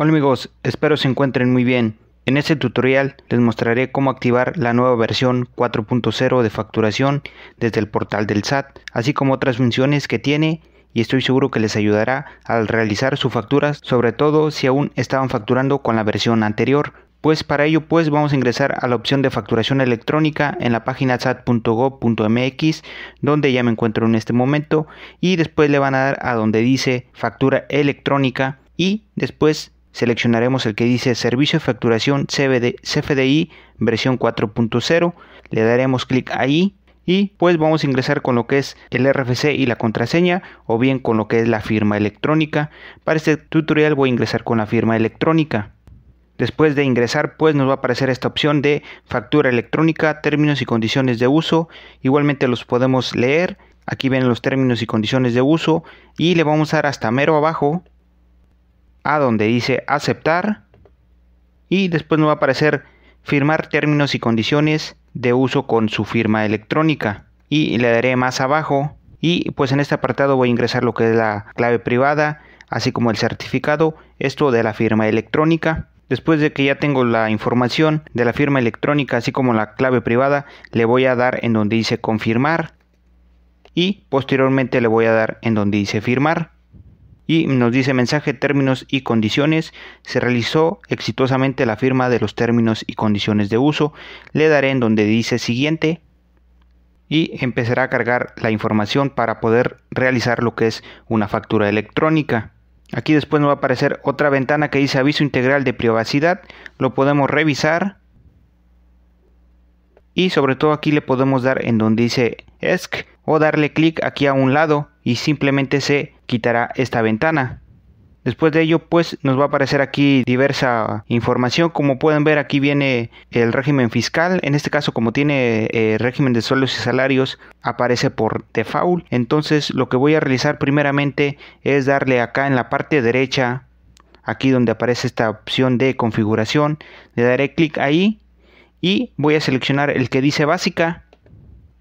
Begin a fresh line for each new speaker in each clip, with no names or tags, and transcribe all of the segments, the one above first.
Hola amigos, espero se encuentren muy bien. En este tutorial les mostraré cómo activar la nueva versión 4.0 de facturación desde el portal del SAT, así como otras funciones que tiene y estoy seguro que les ayudará al realizar sus facturas, sobre todo si aún estaban facturando con la versión anterior. Pues para ello pues vamos a ingresar a la opción de facturación electrónica en la página sat.gov.mx donde ya me encuentro en este momento y después le van a dar a donde dice factura electrónica y después seleccionaremos el que dice Servicio de Facturación CFD, CFDI versión 4.0, le daremos clic ahí y pues vamos a ingresar con lo que es el RFC y la contraseña o bien con lo que es la firma electrónica. Para este tutorial voy a ingresar con la firma electrónica. Después de ingresar pues nos va a aparecer esta opción de factura electrónica, términos y condiciones de uso. Igualmente los podemos leer. Aquí ven los términos y condiciones de uso y le vamos a dar hasta mero abajo a donde dice aceptar y después nos va a aparecer firmar términos y condiciones de uso con su firma electrónica y le daré más abajo y pues en este apartado voy a ingresar lo que es la clave privada así como el certificado esto de la firma electrónica. Después de que ya tengo la información de la firma electrónica así como la clave privada le voy a dar en donde dice confirmar y posteriormente le voy a dar en donde dice firmar y nos dice mensaje términos y condiciones. Se realizó exitosamente la firma de los términos y condiciones de uso. Le daré en donde dice siguiente y empezará a cargar la información para poder realizar lo que es una factura electrónica. Aquí después nos va a aparecer otra ventana que dice aviso integral de privacidad. Lo podemos revisar. Y sobre todo aquí le podemos dar en donde dice ESC o darle clic aquí a un lado y simplemente se quitará esta ventana. Después de ello, pues nos va a aparecer aquí diversa información. Como pueden ver, aquí viene el régimen fiscal. En este caso, como tiene eh, régimen de sueldos y salarios, aparece por default. Entonces, lo que voy a realizar primeramente es darle acá en la parte derecha, aquí donde aparece esta opción de configuración, le daré clic ahí y voy a seleccionar el que dice básica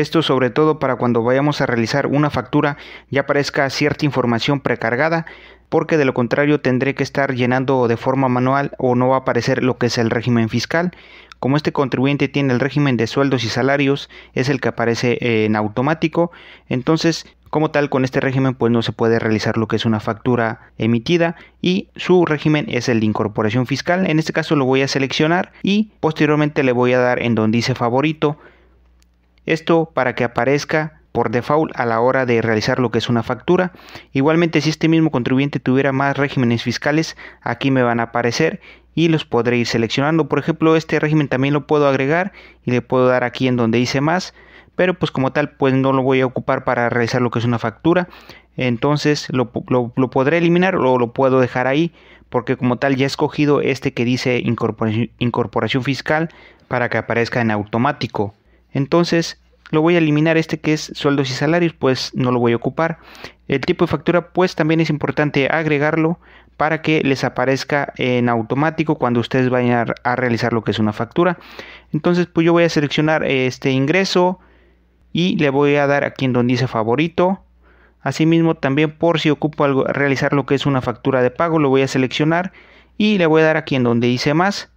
esto sobre todo para cuando vayamos a realizar una factura ya aparezca cierta información precargada, porque de lo contrario tendré que estar llenando de forma manual o no va a aparecer lo que es el régimen fiscal. Como este contribuyente tiene el régimen de sueldos y salarios, es el que aparece en automático, entonces como tal con este régimen pues no se puede realizar lo que es una factura emitida y su régimen es el de incorporación fiscal. En este caso lo voy a seleccionar y posteriormente le voy a dar en donde dice favorito esto para que aparezca por default a la hora de realizar lo que es una factura. Igualmente si este mismo contribuyente tuviera más regímenes fiscales, aquí me van a aparecer y los podré ir seleccionando. Por ejemplo, este régimen también lo puedo agregar y le puedo dar aquí en donde dice más, pero pues como tal pues no lo voy a ocupar para realizar lo que es una factura. Entonces lo, podré eliminar o lo puedo dejar ahí porque como tal ya he escogido este que dice incorporación fiscal para que aparezca en automático. Entonces lo voy a eliminar este que es sueldos y salarios, pues no lo voy a ocupar. El tipo de factura pues también es importante agregarlo para que les aparezca en automático cuando ustedes vayan a realizar lo que es una factura. Entonces pues yo voy a seleccionar este ingreso y le voy a dar aquí en donde dice favorito. Asimismo también por si ocupo algo, realizar lo que es una factura de pago lo voy a seleccionar y le voy a dar aquí en donde dice más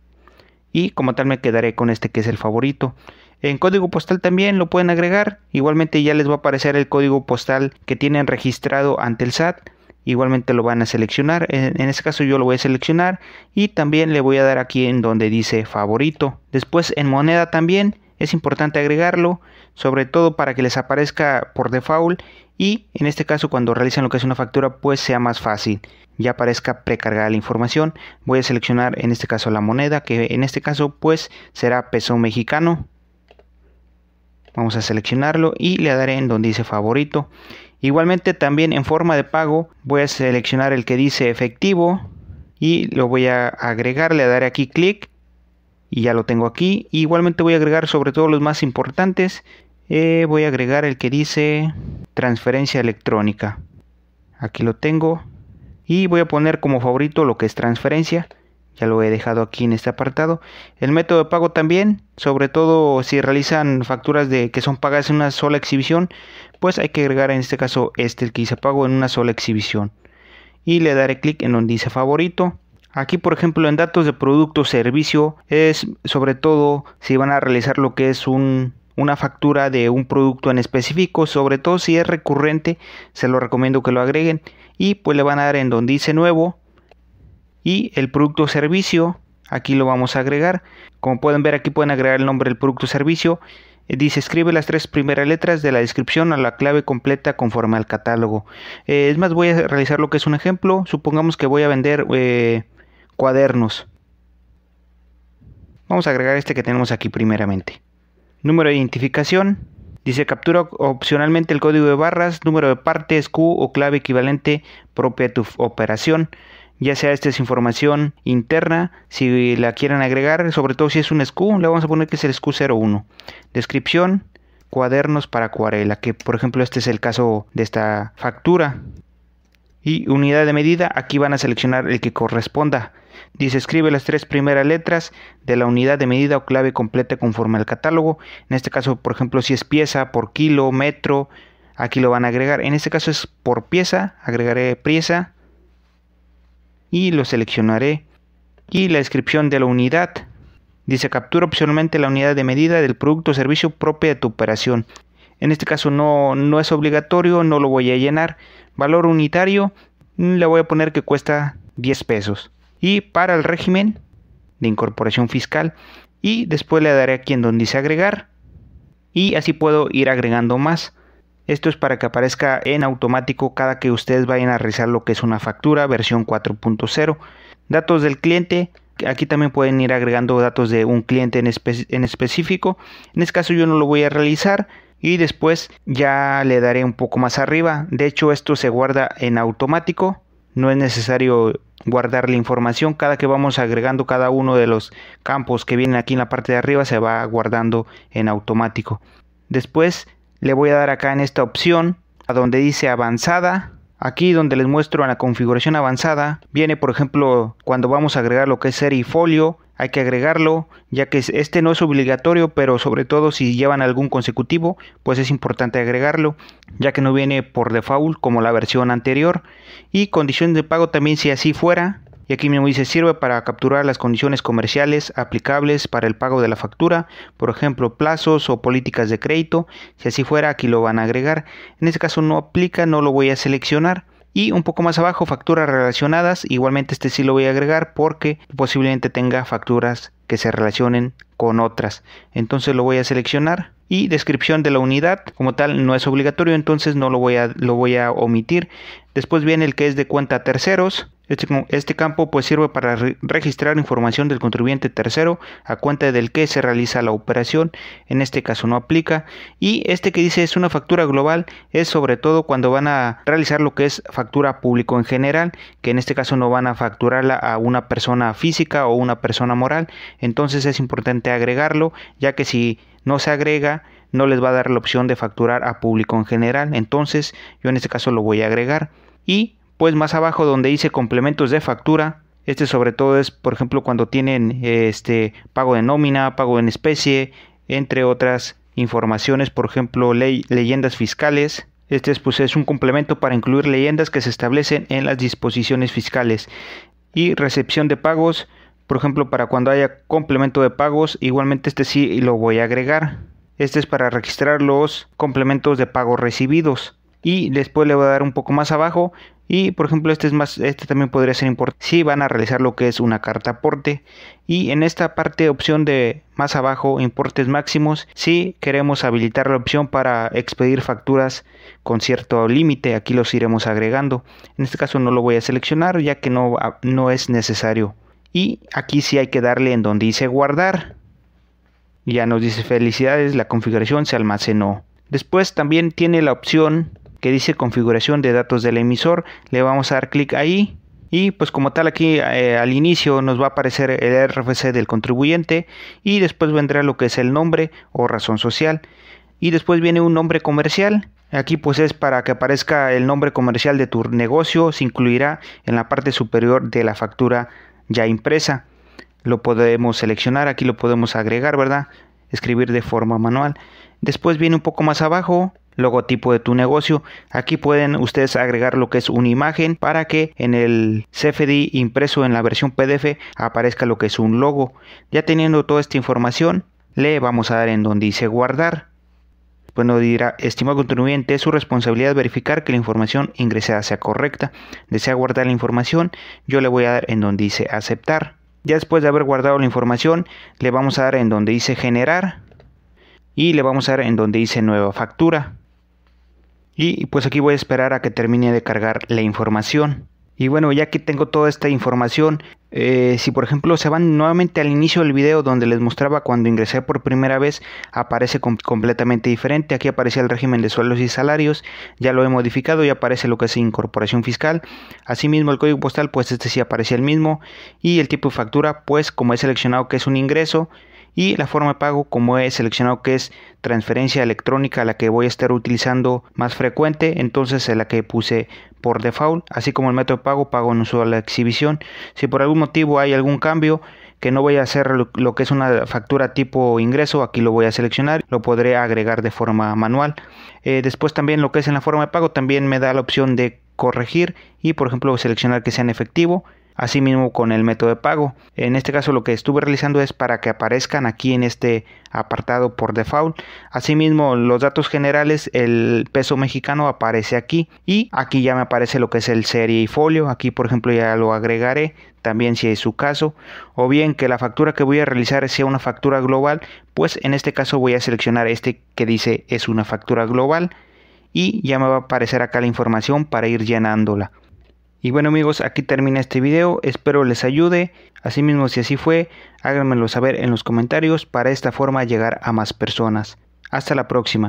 y como tal me quedaré con este que es el favorito. En código postal también lo pueden agregar. Igualmente ya les va a aparecer el código postal que tienen registrado ante el SAT. Igualmente lo van a seleccionar. En, este caso yo lo voy a seleccionar. Y también le voy a dar aquí en donde dice favorito. Después en moneda también es importante agregarlo. Sobre todo para que les aparezca por default. Y en este caso cuando realicen lo que es una factura pues sea más fácil ya aparezca precargada la información voy a seleccionar en este caso la moneda que en este caso pues será peso mexicano Vamos a seleccionarlo y le daré en donde dice favorito. Igualmente también en forma de pago voy a seleccionar el que dice efectivo y lo voy a agregar, le daré aquí clic y ya lo tengo aquí. Igualmente voy a agregar sobre todo los más importantes. Eh, voy a agregar el que dice transferencia electrónica. Aquí lo tengo y voy a poner como favorito lo que es transferencia ya lo he dejado aquí en este apartado. El método de pago también, sobre todo si realizan facturas de que son pagadas en una sola exhibición, pues hay que agregar en este caso este el que dice pago en una sola exhibición. Y le daré clic en donde dice favorito. Aquí, por ejemplo, en datos de producto servicio es sobre todo si van a realizar lo que es un, una factura de un producto en específico, sobre todo si es recurrente, se lo recomiendo que lo agreguen y pues le van a dar en donde dice nuevo y el producto o servicio, aquí lo vamos a agregar. Como pueden ver aquí pueden agregar el nombre del producto o servicio. Eh, dice escribe las tres primeras letras de la descripción a la clave completa conforme al catálogo. Eh, es más, voy a realizar lo que es un ejemplo. Supongamos que voy a vender eh, cuadernos. Vamos a agregar este que tenemos aquí primeramente. Número de identificación. Dice captura opcionalmente el código de barras, número de partes, Q o clave equivalente propia de tu operación. Ya sea esta es información interna, si la quieren agregar, sobre todo si es un SKU, le vamos a poner que es el SKU01. Descripción, cuadernos para acuarela, que por ejemplo este es el caso de esta factura y unidad de medida, aquí van a seleccionar el que corresponda. Dice escribe las tres primeras letras de la unidad de medida o clave completa conforme al catálogo. En este caso, por ejemplo, si es pieza por kilo, metro, aquí lo van a agregar. En este caso es por pieza, agregaré pieza y lo seleccionaré. Y la descripción de la unidad. Dice captura opcionalmente la unidad de medida del producto o servicio propia de tu operación. En este caso no, no es obligatorio, no lo voy a llenar. Valor unitario le voy a poner que cuesta 10 pesos. Y para el régimen de incorporación fiscal. Y después le daré aquí en donde dice agregar. Y así puedo ir agregando más. Esto es para que aparezca en automático cada que ustedes vayan a realizar lo que es una factura versión 4.0. Datos del cliente. Aquí también pueden ir agregando datos de un cliente en, en específico. En este caso yo no lo voy a realizar y después ya le daré un poco más arriba. De hecho esto se guarda en automático, no es necesario guardar la información. Cada que vamos agregando cada uno de los campos que vienen aquí en la parte de arriba se va guardando en automático. Después le voy a dar acá en esta opción a donde dice avanzada. Aquí donde les muestro en la configuración avanzada viene por ejemplo cuando vamos a agregar lo que es serie y folio hay que agregarlo, ya que este no es obligatorio, pero sobre todo si llevan algún consecutivo, pues es importante agregarlo, ya que no viene por default como la versión anterior. Y condiciones de pago también si así fuera, y aquí mismo dice sirve para capturar las condiciones comerciales aplicables para el pago de la factura, por ejemplo plazos o políticas de crédito, si así fuera aquí lo van a agregar. En este caso no aplica, no lo voy a seleccionar y un poco más abajo, facturas relacionadas. Igualmente este sí lo voy a agregar porque posiblemente tenga facturas que se relacionen con otras. Entonces lo voy a seleccionar. Y descripción de la unidad como tal no es obligatorio, entonces no lo voy a, lo voy a omitir. Después viene el que es de cuenta terceros. Este, este, campo pues sirve para registrar información del contribuyente tercero a cuenta del que se realiza la operación. En este caso no aplica. Y este que dice es una factura global es sobre todo cuando van a realizar lo que es factura público en general, que en este caso no van a facturarla a una persona física o una persona moral. Entonces es importante agregarlo, ya que si no se agrega no les va a dar la opción de facturar a público en general. Entonces yo en este caso lo voy a agregar. Y pues más abajo donde dice complementos de factura, este sobre todo es por ejemplo cuando tienen este pago de nómina, pago en especie, entre otras informaciones, por ejemplo ley, leyendas fiscales. Este es, pues, es un complemento para incluir leyendas que se establecen en las disposiciones fiscales. Y recepción de pagos, por ejemplo, para cuando haya complemento de pagos, igualmente este sí lo voy a agregar. Este es para registrar los complementos de pagos recibidos. Y después le voy a dar un poco más abajo y por ejemplo, este es más, este también podría ser importante si van a realizar lo que es una carta aporte. Y en esta parte opción de más abajo, importes máximos, si queremos habilitar la opción para expedir facturas con cierto límite, aquí los iremos agregando. En este caso no lo voy a seleccionar ya que no, no es necesario. Y aquí sí hay que darle en donde dice guardar. Ya nos dice felicidades, la configuración se almacenó. Después también tiene la opción que dice configuración de datos del emisor. Le vamos a dar clic ahí. Y pues como tal aquí eh, al inicio nos va a aparecer el RFC del contribuyente y después vendrá lo que es el nombre o razón social. Y después viene un nombre comercial. Aquí pues es para que aparezca el nombre comercial de tu negocio. Se incluirá en la parte superior de la factura ya impresa. Lo podemos seleccionar, aquí lo podemos agregar, ¿verdad? Escribir de forma manual. Después viene un poco más abajo logotipo de tu negocio. Aquí pueden ustedes agregar lo que es una imagen para que en el CFD impreso en la versión PDF aparezca lo que es un logo. Ya teniendo toda esta información, le vamos a dar en donde dice guardar. Bueno, dirá, estimado contribuyente, es su responsabilidad verificar que la información ingresada sea correcta. Desea guardar la información, yo le voy a dar en donde dice aceptar. Ya después de haber guardado la información, le vamos a dar en donde dice generar y le vamos a dar en donde dice nueva factura. Y pues aquí voy a esperar a que termine de cargar la información. Y bueno, ya que tengo toda esta información, eh, si por ejemplo se van nuevamente al inicio del video donde les mostraba cuando ingresé por primera vez, aparece completamente diferente. Aquí aparece el régimen de sueldos y salarios, ya lo he modificado y aparece lo que es incorporación fiscal. Asimismo el código postal, pues este sí aparece el mismo. Y el tipo de factura, pues como he seleccionado que es un ingreso, y la forma de pago como he seleccionado que es transferencia electrónica la que voy a estar utilizando más frecuente entonces es la que puse por default. Así como el método de pago pago en uso de la exhibición. Si por algún motivo hay algún cambio que no voy a hacer lo que es una factura tipo ingreso aquí lo voy a seleccionar lo podré agregar de forma manual. Eh, después también lo que es en la forma de pago también me da la opción de corregir y por ejemplo seleccionar que sea en efectivo Asimismo con el método de pago. En este caso lo que estuve realizando es para que aparezcan aquí en este apartado por default. Asimismo los datos generales, el peso mexicano aparece aquí y aquí ya me aparece lo que es el serie y folio. Aquí por ejemplo ya lo agregaré también si es su caso. O bien que la factura que voy a realizar sea una factura global, pues en este caso voy a seleccionar este que dice es una factura global y ya me va a aparecer acá la información para ir llenándola. Y bueno amigos, aquí termina este video, espero les ayude, asimismo si así fue, háganmelo saber en los comentarios para esta forma llegar a más personas. Hasta la próxima.